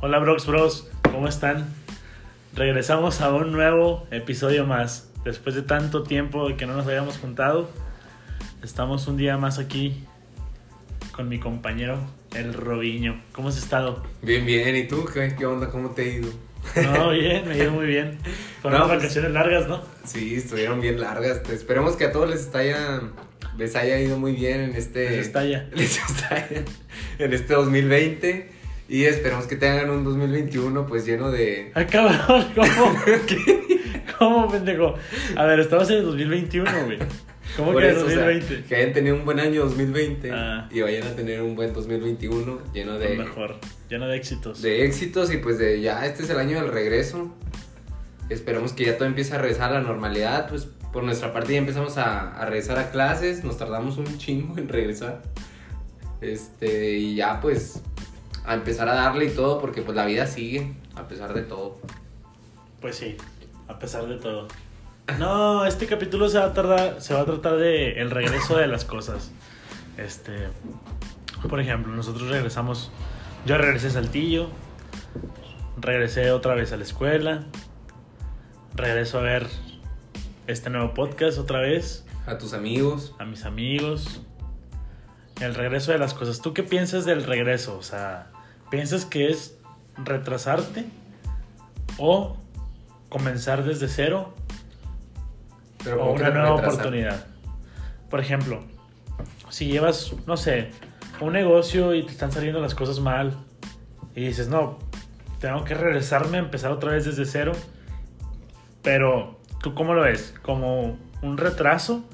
Hola Brox Bros, ¿cómo están? Regresamos a un nuevo episodio más. Después de tanto tiempo que no nos habíamos juntado, estamos un día más aquí con mi compañero, el Robiño. ¿Cómo has estado? Bien, bien. ¿Y tú? ¿Qué, qué onda? ¿Cómo te ha ido? No, bien, me ha ido muy bien. Fueron No, pues- vacaciones largas, ¿no? Sí, estuvieron bien largas. Esperemos que a todos les haya, les haya ido muy bien en este... Les estalla. les estalla en este 2020. Y esperemos que tengan un 2021 pues lleno de... ¡Ay, cabrón! ¿Cómo? ¿Cómo, pendejo? A ver, estamos en el 2021, güey. ¿Cómo Por que eso, o sea, 2020? que hayan tenido un buen año 2020 Ah. y vayan a tener un buen 2021 lleno de, Lo mejor, lleno de éxitos. de éxitos y pues de ya este es el año del regreso. Esperemos que ya todo empiece a regresar a la normalidad. Pues por nuestra parte ya empezamos a, a regresar a clases. Nos tardamos un chingo en regresar. Este, y ya pues a empezar a darle y todo porque pues la vida sigue a pesar de todo. Pues sí, a pesar de todo. No, este capítulo se va a tardar, se va a tratar de el regreso de las cosas. Este, por ejemplo, nosotros regresamos, yo regresé a Saltillo, regresé otra vez a la escuela, regreso a ver este nuevo podcast otra vez, A tus amigos. a mis amigos, el regreso de las cosas. ¿Tú qué piensas del regreso? O sea, ¿piensas que es retrasarte o comenzar desde cero Pero o ¿cómo que una nueva retrasar? oportunidad? Por ejemplo, si llevas, no sé, un negocio y te están saliendo las cosas mal y dices, no, tengo que regresarme a empezar otra vez desde cero, pero ¿tú cómo lo ves? ¿Como un retraso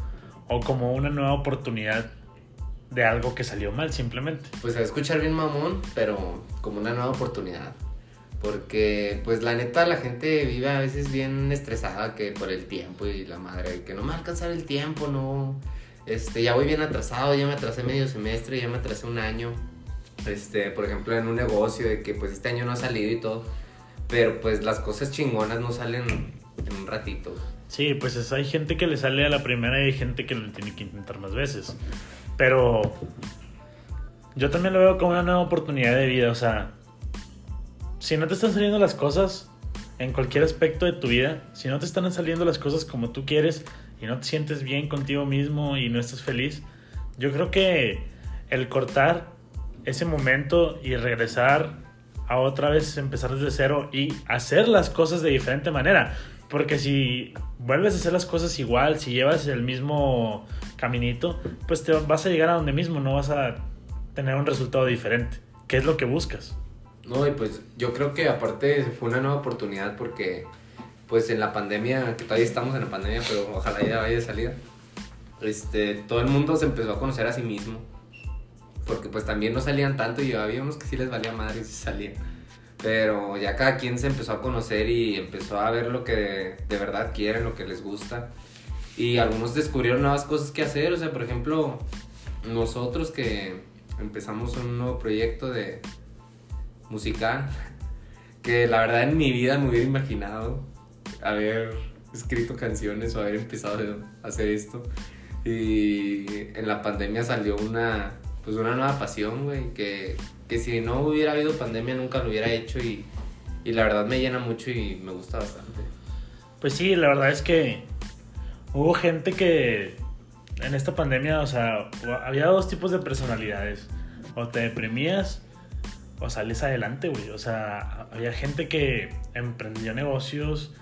o como una nueva oportunidad de algo que salió mal simplemente? Pues a escuchar bien mamón, pero como una nueva oportunidad. Porque, pues la neta, la gente vive a veces bien estresada que por el tiempo y la madre, que no me va a alcanzar el tiempo, no. Este, ya voy bien atrasado, ya me atrasé medio semestre, ya me atrasé un año. Este, por ejemplo, en un negocio de que pues este año no ha salido y todo. Pero pues las cosas chingonas no salen en un ratito. Sí, pues es- hay gente que le sale a la primera y hay gente que lo tiene que intentar más veces. Pero yo también lo veo como una nueva oportunidad de vida. O sea, si no te están saliendo las cosas en cualquier aspecto de tu vida, si no te están saliendo las cosas como tú quieres y no te sientes bien contigo mismo y no estás feliz, yo creo que el cortar ese momento y regresar a otra vez empezar desde cero y hacer las cosas de diferente manera. Porque si vuelves a hacer las cosas igual, si llevas el mismo caminito, pues te vas a llegar a donde mismo, no vas a tener un resultado diferente. ¿Qué es lo que buscas? No, y pues yo creo que aparte fue una nueva oportunidad porque pues en la pandemia, que todavía estamos en la pandemia, pero ojalá ya vaya de salida, este, todo el mundo se empezó a conocer a sí mismo. Porque pues también no salían tanto y había unos que sí les valía madre sí salían. Pero ya cada quien se empezó a conocer y empezó a ver lo que de verdad quieren, lo que les gusta. Y algunos descubrieron nuevas cosas que hacer. O sea, por ejemplo, nosotros que empezamos un nuevo proyecto de musical, que la verdad en mi vida me hubiera imaginado haber escrito canciones o haber empezado a hacer esto. Y en la pandemia salió una, pues una nueva pasión, güey, que, que si no hubiera habido pandemia nunca lo hubiera hecho y, y la verdad me llena mucho y me gusta bastante. Pues sí, la verdad es que hubo gente que en esta pandemia, o sea, había dos tipos de personalidades. O te deprimías o sales adelante, güey. O sea, había gente que emprendió negocios,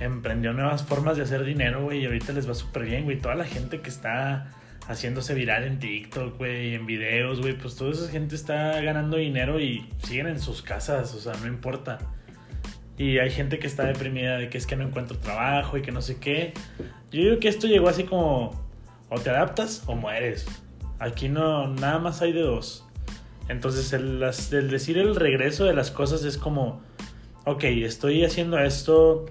emprendió nuevas formas de hacer dinero, güey, y ahorita les va súper bien, güey. Toda la gente que está haciéndose viral en TikTok, güey, en videos, güey, pues toda esa gente está ganando dinero y siguen en sus casas, o sea, no importa. Y hay gente que está deprimida de que es que no encuentro trabajo y que no sé qué. Yo digo que esto llegó así como o te adaptas o mueres. Aquí no, nada más hay de dos. Entonces el, decir el regreso de las cosas es como, ok, estoy haciendo esto,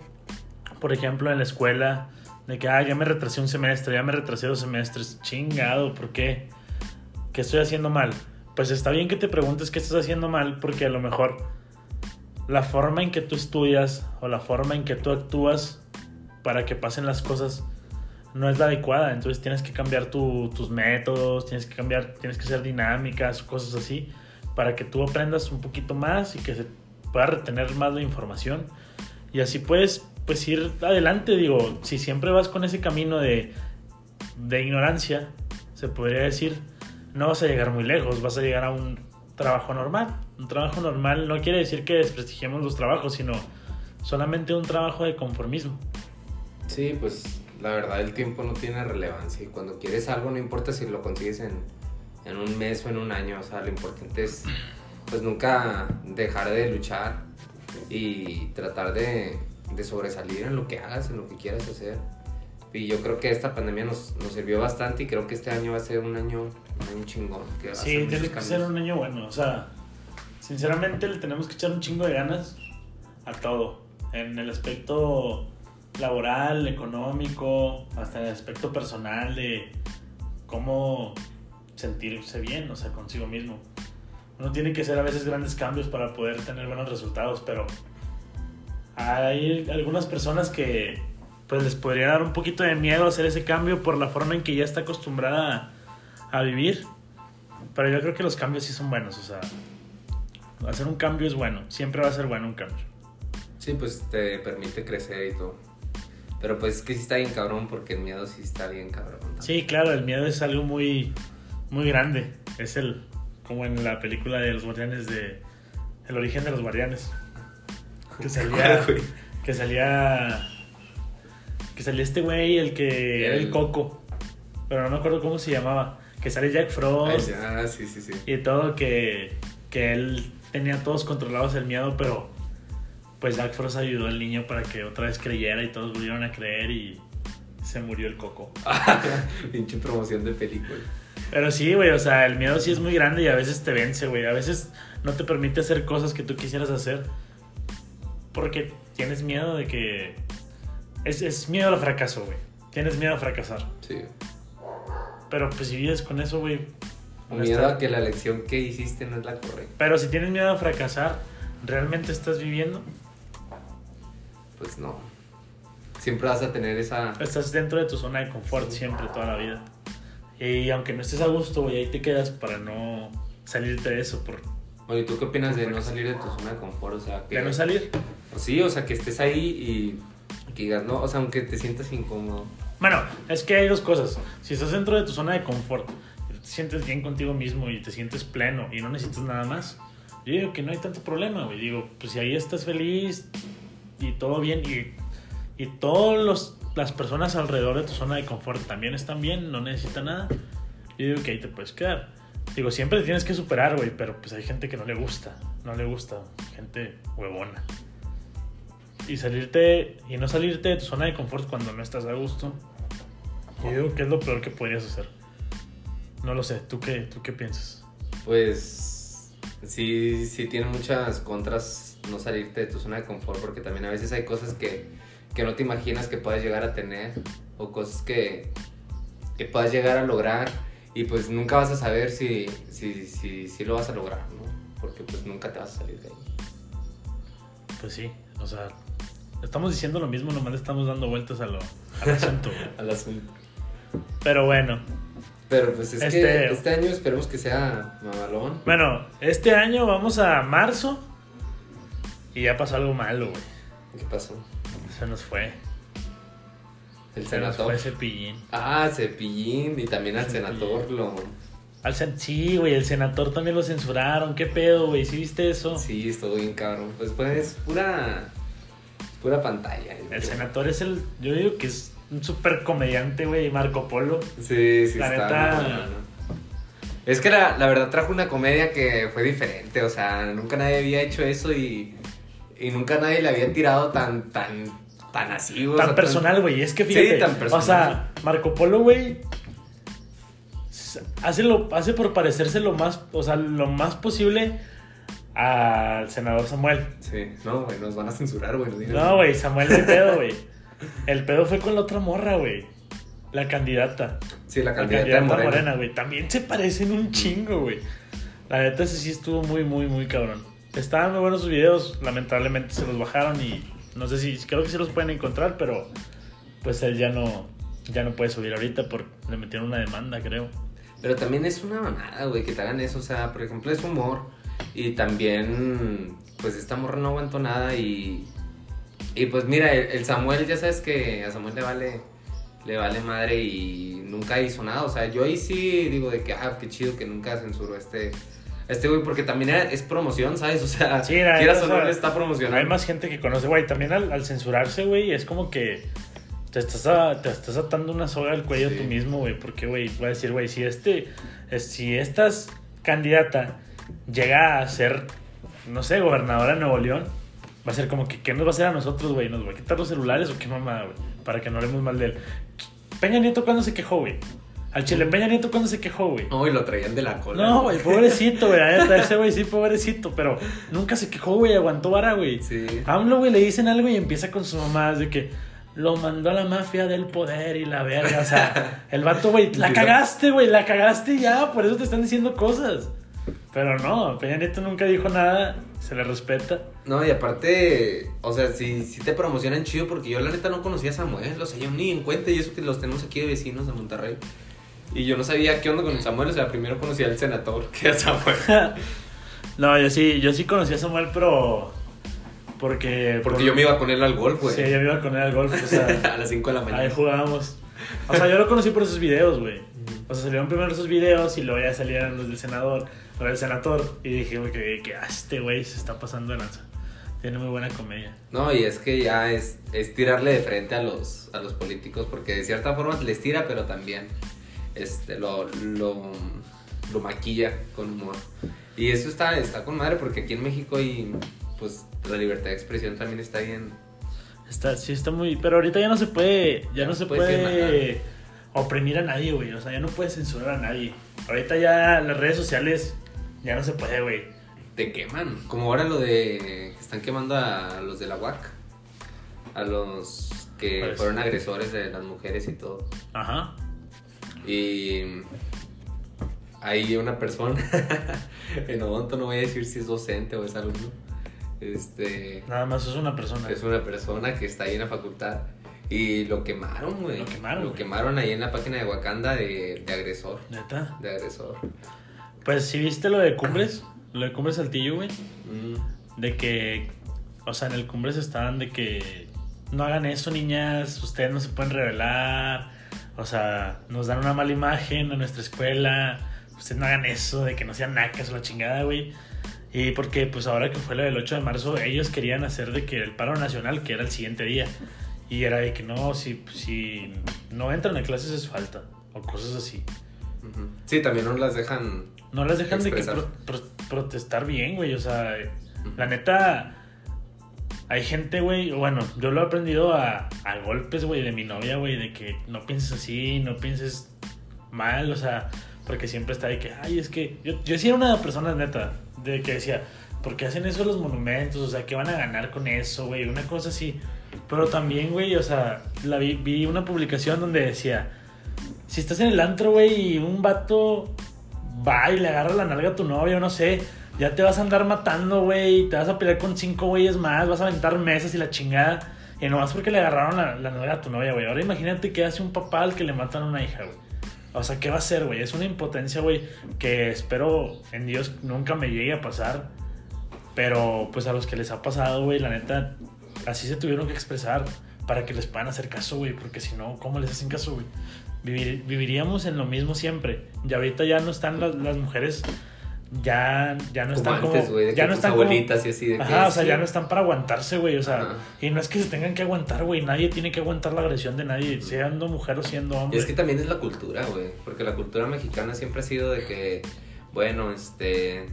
por ejemplo, en la escuela, de que, ah, ya me retrasé un semestre, ya me retrasé dos semestres, chingado, ¿por qué? ¿Qué estoy haciendo mal? Pues está bien que te preguntes qué estás haciendo mal, porque a lo mejor la forma en que tú estudias o la forma en que tú actúas para que pasen las cosas no es la adecuada. Entonces tienes que cambiar tu- tus métodos, tienes que cambiar, tienes que hacer dinámicas, cosas así, para que tú aprendas un poquito más y que se puedas retener más la información y así puedes pues ir adelante, digo, si siempre vas con ese camino de, de ignorancia, se podría decir, no vas a llegar muy lejos, vas a llegar a un trabajo normal. Un trabajo normal no quiere decir que desprestigiemos los trabajos, sino solamente un trabajo de conformismo. Sí, pues la verdad el tiempo no tiene relevancia y cuando quieres algo no importa si lo consigues en, en un mes o en un año, o sea, lo importante es pues nunca dejar de luchar y tratar de, de sobresalir en lo que hagas, en lo que quieras hacer. Y yo creo que esta pandemia nos, nos sirvió bastante y creo que este año va a ser un año, un año chingón. Que va a Sí, tiene que ser un año bueno. O sea, sinceramente le tenemos que echar un chingo de ganas a todo. En el aspecto laboral, económico, hasta el aspecto personal de cómo sentirse bien, o sea, consigo mismo. Uno tiene que hacer a veces grandes cambios para poder tener buenos resultados, pero hay algunas personas que pues les podría dar un poquito de miedo hacer ese cambio por la forma en que ya está acostumbrada a, a vivir. Pero yo creo que los cambios sí son buenos, o sea, hacer un cambio es bueno, siempre va a ser bueno un cambio. Sí, pues te permite crecer y todo. Pero pues es que sí está bien cabrón porque el miedo sí está bien cabrón. Sí, claro, el miedo es algo muy, muy grande. Es el, como en la película de los guardianes de, el origen de los guardianes. Que salía, que salía, que salía este güey, el que era el El- coco. Pero no me acuerdo cómo se llamaba. Que sale Jack Ay, Frost ya, sí, sí, sí. y todo, que, que él tenía todos controlados el miedo, pero pues Jack Frost ayudó al niño para que otra vez creyera y todos volvieron a creer y se murió el coco. Pinche promoción de película. Pero sí, güey, o sea, el miedo sí es muy grande y a veces te vence, güey. A veces no te permite hacer cosas que tú quisieras hacer porque tienes miedo de que... Es, es miedo al fracaso, güey. Tienes miedo a fracasar. Sí. Pero pues si vives con eso, güey... Miedo a que la elección que hiciste no es la correcta. Pero si tienes miedo a fracasar, ¿realmente estás viviendo? Pues no. Siempre vas a tener esa. Estás dentro de tu zona de confort Sí. siempre, toda la vida. Y aunque no estés a gusto, güey, ahí te quedas para no salirte de eso, por Oye, ¿tú qué opinas de no salir de tu zona de confort? O sea, que. de no salir. Sí, o sea, que estés ahí y que digas, no, o sea, aunque te sientas incómodo. Bueno, es que hay dos cosas. Si estás dentro de tu zona de confort, te sientes bien contigo mismo y te sientes pleno y no necesitas nada más, yo digo que no hay tanto problema, güey. Digo, pues si ahí estás feliz y todo bien y, y todas las personas alrededor de tu zona de confort también están bien, no necesitan nada, yo digo que ahí te puedes quedar. Digo, siempre tienes que superar, güey, pero pues hay gente que no le gusta, no le gusta, gente huevona. Y salirte, y no salirte de tu zona de confort cuando no estás a gusto, yo digo que es lo peor que podrías hacer. No lo sé, ¿tú qué, tú qué piensas? Pues sí, sí tiene muchas contras no salirte de tu zona de confort porque también a veces hay cosas que, que no te imaginas que puedas llegar a tener o cosas que, que puedas llegar a lograr y pues nunca vas a saber si, si, si, si lo vas a lograr, ¿no? Porque pues nunca te vas a salir de ahí. Pues sí, o sea, estamos diciendo lo mismo, nomás estamos dando vueltas a lo, al asunto. Al asunto. Pero bueno, Pero pues es Este- que este año esperemos que sea mamalón. bueno, este año vamos a marzo y ya pasó algo malo, güey. ¿Qué pasó? Se nos fue. El Se nos senador. fue Cepillín. Ah, Cepillín y también al Cepillín. senador lo... Al sen- sí, güey, el senador también lo censuraron. ¿Qué pedo, güey? ¿Sí viste eso? Sí, estuvo bien cabrón. Pues, pues es pura... Pura pantalla. El creo. senador es el. Yo digo que es un súper comediante, güey, Marco Polo. Sí, sí, La está. neta-. Es que la, la verdad trajo una comedia que fue diferente. O sea, nunca nadie había hecho eso y... Y nunca nadie le había tirado tan... Tan, tan así, o Tan sea, personal, güey. Es que fíjate. tan personal. O sea, Marco Polo, güey. Hace, lo, hace por parecerse lo más, o sea, lo más posible al senador Samuel. Sí, no, güey, nos van a censurar, güey. No, güey, Samuel de pedo, güey. El pedo fue con la otra morra, güey. La candidata. Sí, la La candidata, candidata morena. morena, güey. También se parecen un chingo, güey. La neta, ese sí estuvo muy, muy, muy cabrón. Estaban muy buenos sus videos. Lamentablemente se los bajaron y no sé si, creo que sí los pueden encontrar, pero pues él ya no, ya no puede subir ahorita porque le metieron una demanda, creo. Pero también es una mamada, güey, que te hagan eso. O sea, por ejemplo, es humor. Y también, pues esta morra no aguantó nada y... Y pues mira, el, el Samuel, ya sabes que a Samuel le vale, le vale madre y nunca hizo nada. O sea, yo ahí sí digo de que, ah, qué chido que nunca censuró este... Este güey, porque también era- es promoción, ¿sabes? O sea, Sí, la quieras o no le está promocionando. Hay más gente que conoce, güey. También al, al censurarse, güey, es como que te estás, a- te estás atando una soga al cuello Sí. tú mismo, güey. Porque, güey, voy a decir, güey, si este, es- si esta candidata llega a ser, no sé, gobernadora de Nuevo León, va a ser como que, ¿qué nos va a hacer a nosotros, güey? ¿Nos va a quitar los celulares o qué mamada, güey? Para que no hablemos mal de él. Peña Nieto, ¿cuándo se quejó, güey? Al Chile Peña Nieto, ¿cuándo se quejó, güey? No, y lo traían de la cola. No, güey, pobrecito, güey. Ese güey sí, pobrecito. Pero nunca se quejó, güey. Aguantó vara, güey. Sí. AMLO, güey, le dicen algo y empieza con su mamá de que lo mandó a la mafia del poder y la verga. O sea, el vato, güey, la cagaste, güey, la cagaste ya. Por eso te están diciendo cosas. Pero no, Peña Nieto nunca dijo nada. Se le respeta. No, y aparte, o sea, si, si te promocionan chido, porque yo la neta no conocía a Samuel, o sea, yo ni en cuenta, y eso que los tenemos aquí de vecinos de Monterrey. Y yo no sabía qué onda con Samuel, o sea, primero conocía al senador que a Samuel. no, yo sí, yo sí conocí a Samuel, pero. Porque. Porque yo me iba con él al golf, güey. Sí, yo me iba con él al golf. O sea, a las 5 de la mañana. Ahí jugábamos. O sea, yo lo conocí por esos videos, güey. O sea, salieron primero esos videos y luego ya salían los del senador, los del senador. Y dije, güey, que, que ah, este güey se está pasando de lanza. Tiene muy buena comedia. No, y es que ya es, es tirarle de frente a los, a los políticos, porque de cierta forma les tira, pero también este, lo, lo, lo maquilla con humor. Y eso está, está con madre, porque aquí en México y pues la libertad de expresión también está bien. Está, sí, está muy. Pero ahorita ya no se puede. Ya no se puede oprimir a nadie, güey. O sea, ya no puede censurar a nadie. Ahorita ya las redes sociales ya no se puede, güey. Te queman. Como ahora lo de. que Están quemando a los de la UAC. A los que fueron agresores de las mujeres y todo. Ajá. Y hay una persona, en Odonto no voy a decir si es docente o es alumno, este, Nada más es una persona. es una persona que está ahí en la facultad y lo quemaron, güey. Lo quemaron, Lo quemaron ahí en la página de Wakanda de, de agresor, Neta. de agresor. Pues si viste lo de Cumbres, lo de Cumbres Saltillo, güey. Mm, De que, o sea, en el Cumbres estaban de que no hagan eso, niñas, ustedes no se pueden revelar. O sea, nos dan una mala imagen a nuestra escuela. Ustedes no hagan eso, de que no sean nacas o la chingada, güey. Y porque, pues ahora que fue lo del 8 de marzo, ellos querían hacer de que el paro nacional, que era el siguiente día. Y era de que no, si, si no entran a clases es falta. O cosas así. Sí, también no las dejan. No las dejan de que Expresar. pro- pro- protestar bien, güey. O sea, la neta, hay gente, güey. Bueno, yo lo he aprendido a, a golpes, güey, de mi novia, güey, de que no pienses así, no pienses mal, o sea, porque siempre está de que, ay, es que. Yo, yo era una persona neta, de que decía, ¿por qué hacen eso los monumentos? O sea, ¿qué van a ganar con eso, güey? Una cosa así. Pero también, güey, o sea, la vi, vi una publicación donde decía, si estás en el antro, güey, y un vato va y le agarra la nalga a tu novia, no sé, ya te vas a andar matando, güey, te vas a pelear con cinco güeyes más, vas a aventar mesas y la chingada. Y nomás porque le agarraron la, la nalga a tu novia, güey. Ahora imagínate qué hace un papá al que le matan a una hija, güey. O sea, ¿qué va a hacer, güey? Es una impotencia, güey, que espero en Dios nunca me llegue a pasar. Pero pues a los que les ha pasado, güey, la neta, así se tuvieron que expresar para que les puedan hacer caso, güey. Porque si no, ¿cómo les hacen caso, güey? Vivir- viviríamos en lo mismo siempre. Y ahorita ya no están las mujeres, ya, ya no Como están como... antes, de ya que no están como- abuelitas y así de que. Ajá, o sea, sí. ya no están para aguantarse, güey. O sea, Ajá. y no es que se tengan que aguantar, güey. Nadie tiene que aguantar la agresión de nadie, siendo mujer o siendo Y hombre. es que también es la cultura, güey. Porque la cultura mexicana siempre ha sido de que, bueno, este.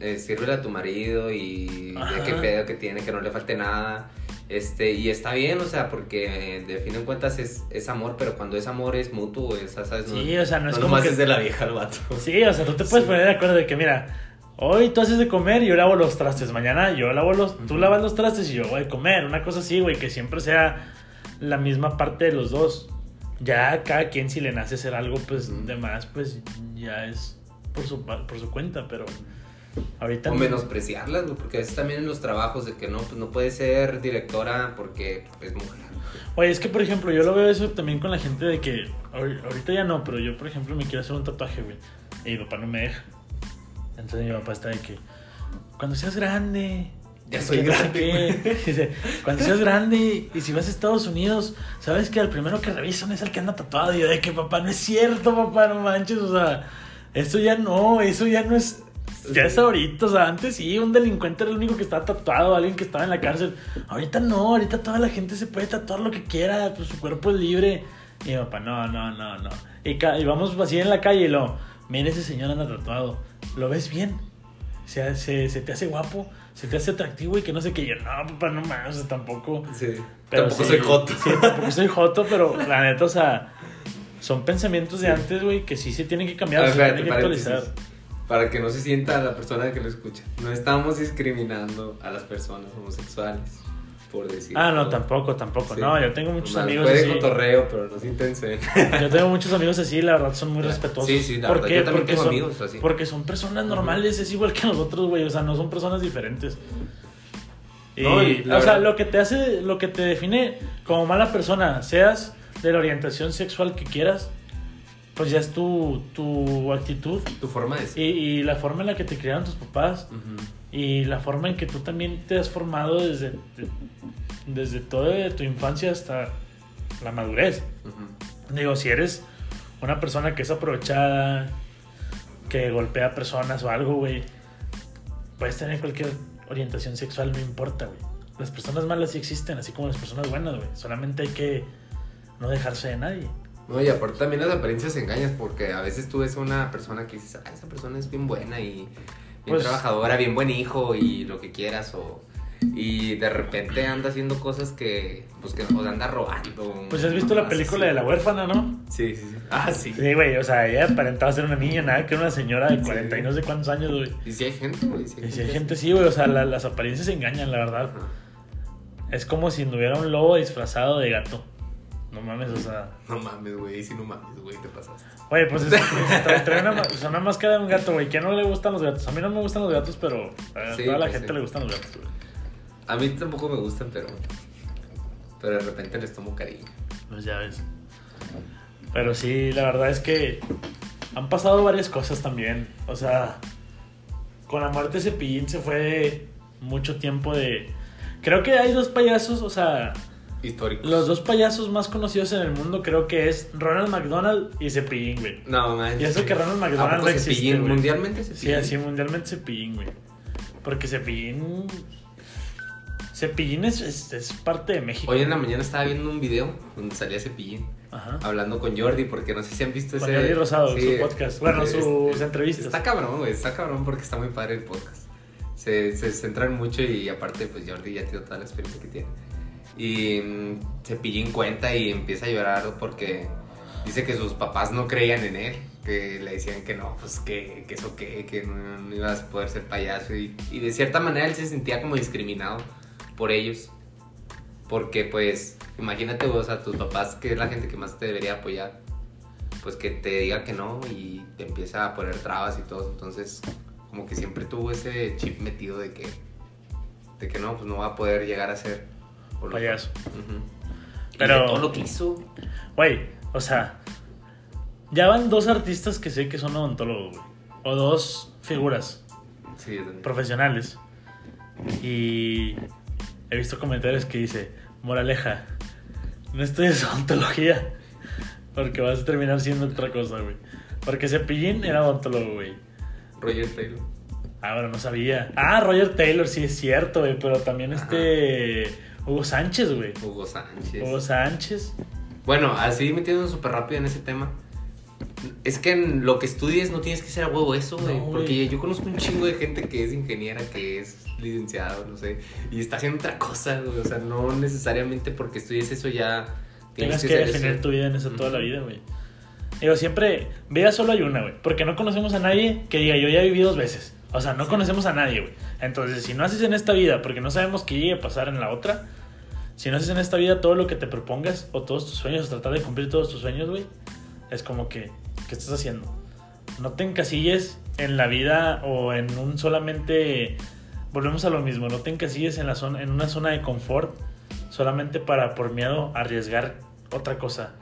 Eh, sírvele a tu marido y Ajá. de qué pedo que tiene, que no le falte nada. Este, y está bien, o sea, porque eh, de fin de cuentas es, es amor, pero cuando es amor es mutuo. No, Sí, o sea, no es como que- es de la vieja al vato. Sí, o sea, tú te puedes Sí. poner de acuerdo de que, mira, hoy tú haces de comer y yo lavo los trastes. Mañana yo lavo los, tú lavas los trastes y yo voy a comer. Una cosa así, güey, que siempre sea la misma parte de los dos. Ya cada quien si le nace hacer algo, pues, de más, pues, ya es por su, por su cuenta, pero ahorita... O no. menospreciarlas, güey, porque a veces también en los trabajos de que no, pues no puede ser directora porque es mujer. Oye, es que, por ejemplo, yo lo veo eso también con la gente de que... ahor- Ahorita ya no, pero yo, por ejemplo, me quiero hacer un tatuaje, güey. Y mi papá no me deja. Entonces mi papá está de que... cuando seas grande. Ya soy grande, qué". Dice, cuando seas grande y si vas a Estados Unidos, sabes que el primero que revisan es el que anda tatuado. Y yo de que papá, no es cierto, papá, no manches. O sea, eso ya no, eso ya no es. Ya es ahorita, o sea, antes sí, un delincuente era el único que estaba tatuado, alguien que estaba en la cárcel. Ahorita no, ahorita toda la gente se puede tatuar lo que quiera, pues su cuerpo es libre. Y mi papá, no, no, no, no. Y, y vamos así en la calle y lo, mira ese señor anda tatuado, ¿lo ves bien? Se, se, se te hace guapo, se te hace atractivo y que no sé qué. Yo, no, papá, no mames, o sea, tampoco. Sí. Pero Tampoco sí, soy joto. Sí, tampoco soy joto, pero la neta, o sea, son pensamientos de antes, güey, que sí se tienen que cambiar, se tienen que actualizar. Para que no se sienta la persona que lo escucha. No estamos discriminando a las personas homosexuales. Por decir. Ah, no, tampoco, tampoco. Sí. No, yo tengo muchos amigos Fue de así. cotorreo, pero no se intensen. Yo tengo muchos amigos así, la verdad, son muy respetuosos. Sí, sí, la ¿Por verdad, qué? yo también porque tengo son, amigos así. Porque son personas normales, es igual que nosotros, güey. O sea, no son personas diferentes. Y, No, y la o sea, verdad- lo que te hace, lo que te define como mala persona, seas de la orientación sexual que quieras, pues ya es tu, tu actitud Tu forma de y, ser. y la forma en la que te criaron tus papás Ujú. y la forma en que tú también te has formado desde, desde toda tu infancia hasta la madurez. Digo, si eres una persona que es aprovechada, que golpea personas o algo, güey, puedes tener cualquier orientación sexual, no importa, güey. Las personas malas sí existen, así como las personas buenas, güey. Solamente hay que no dejarse de nadie. No, y aparte también las apariencias engañas porque a veces tú ves a una persona que dices, ah, esa persona es bien buena y bien Pues- trabajadora, bien buen hijo y lo que quieras o... Y de repente anda haciendo cosas que, pues que, o anda robando. Pues has visto la película así. de la huérfana, ¿no? Sí, sí, sí. Ah, sí. Sí, güey, o sea, ella aparentaba ser una niña, nada que una señora de Sí. 40 y no sé cuántos años, güey. Y si hay gente, güey. Sí Y si hay gente así, güey, o sea, la- las apariencias engañan, la verdad. Ajá. Es como si anduviera un lobo disfrazado de gato. No mames, o sea. No mames, güey, si no mames, güey, te pasaste. Oye, pues es, es- trae, trae una, o sea, una máscara de un gato, güey. ¿Quién no le gustan los gatos? A mí no me gustan los gatos, pero a Sí, toda la pues gente sí. le gustan los gatos, güey. A mí tampoco me gustan, pero... Pero de repente les tomo cariño. Pues ya ves. Pero sí, la verdad es que han pasado varias cosas también. O sea, con la muerte de Cepillín se fue mucho tiempo de... Creo que hay dos payasos, o sea, Históricos. los dos payasos más conocidos en el mundo creo que es Ronald McDonald y Cepillín, güey. No, man. Y eso que Ronald ¿A McDonald no existe, Cepillín? güey. Mundialmente Sí, Cepillín. así mundialmente Cepillín, güey. Porque Cepillín... Cepillín es, es, es parte de México. Hoy en la mañana estaba viendo un video donde salía Cepillín Ajá. hablando con Jordi, porque no sé si han visto Con ese. Jordi Rosado, Sí, su podcast. Bueno, sus es- entrevistas. Está cabrón, güey, está cabrón porque está muy padre el podcast. Se, se centran mucho y aparte, pues Jordi ya tiene toda la experiencia que tiene. Y mm, Cepillín cuenta y empieza a llorar porque dice que sus papás no creían en él, que le decían que no, pues que, que eso qué, que no, no ibas a poder ser payaso. Y, y de cierta manera él se sentía como discriminado por ellos. Porque pues, imagínate vos a tus papás, que es la gente que más te debería apoyar, pues que te diga que no y te empieza a poner trabas y todo. Entonces, como que siempre tuvo ese chip metido de que, de que no, pues no va a poder llegar a ser Payaso. Pero- todo lo que hizo. Güey, o sea, ya van dos artistas que sé que son odontólogos, güey. O dos figuras Sí, es- profesionales. Y he visto comentarios que dice, moraleja, no estudies odontología. Porque vas a terminar siendo otra cosa, güey. Porque Cepillín era odontólogo, güey. Roger Taylor. Ah, bueno, no sabía. Ah, Roger Taylor, sí es cierto, güey. Pero también este... Hugo Sánchez, güey. Hugo Sánchez. Hugo Sánchez. Bueno, así metiéndonos súper rápido en ese tema. Es que en lo que estudies no tienes que ser a huevo eso, güey. No, porque yo conozco un chingo de gente que es ingeniera, que es licenciado, no sé. Y está haciendo otra cosa, güey. O sea, no necesariamente porque estudies eso ya Tienes que hacer definir eso. tu vida en eso toda la vida, güey. Digo, siempre, vida solo hay una, güey. Porque no conocemos a nadie que diga, yo ya viví dos veces. O sea, no conocemos a nadie, güey. Entonces, si no haces en esta vida, porque no sabemos qué llegue a pasar en la otra, si no haces en esta vida todo lo que te propongas, o todos tus sueños, o tratar de cumplir todos tus sueños, güey, es como que, ¿qué estás haciendo? No te encasilles en la vida o en un solamente. Volvemos a lo mismo, no te encasilles en, la zona, en una zona de confort solamente para por miedo arriesgar otra cosa.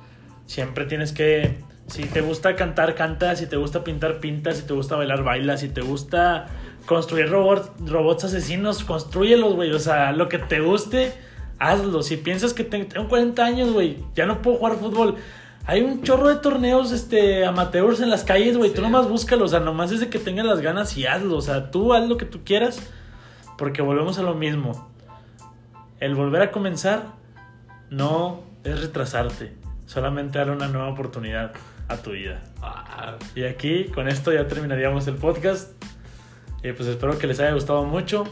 Siempre tienes que, si te gusta cantar, canta, si te gusta pintar, pinta, si te gusta bailar, baila, si te gusta construir robots, robots asesinos, construyelos, güey. O sea, lo que te guste, hazlo. Si piensas que te- tengo 40 años, güey, ya no puedo jugar fútbol. Hay un chorro de torneos este, amateurs en las calles, güey. Tú Sí. nomás búscalo. O sea, nomás es de que tengas las ganas y hazlo. O sea, tú haz lo que tú quieras. Porque volvemos a lo mismo. El volver a comenzar no es retrasarte. Solamente dar una nueva oportunidad a tu vida. Ah, Y aquí, con esto ya terminaríamos el podcast. Y pues espero que les haya gustado mucho.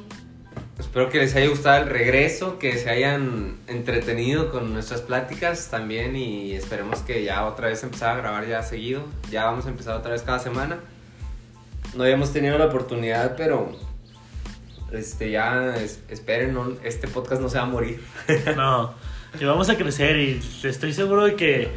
Espero que les haya gustado el regreso, que se hayan entretenido con nuestras pláticas también y esperemos que ya otra vez empezar a grabar ya seguido. Ya vamos a empezar otra vez cada semana. No habíamos tenido la oportunidad, pero este ya es- esperen, no- este podcast no se va a morir. No, y vamos a crecer y estoy seguro de que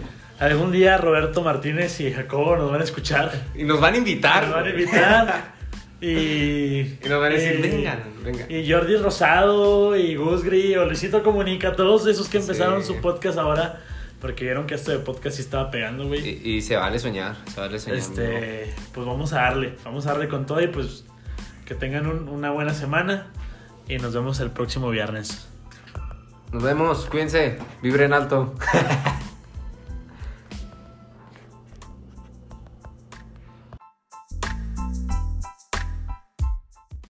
algún día Roberto Martínez y Jacobo nos van a escuchar. Y nos van a invitar. Nos van a invitar. Y, Y nos van a decir, y- vengan, vengan. Y Jordi Rosado y Gus Gris o Luisito Comunica, todos esos que empezaron Sí. su podcast ahora, porque vieron que esto de podcast sí estaba pegando, güey. Y, y se vale soñar, se vale soñar. amigo. Este, pues vamos a darle, vamos a darle con todo y pues que tengan un- una buena semana y nos vemos el próximo viernes. Nos vemos, cuídense, vibren alto.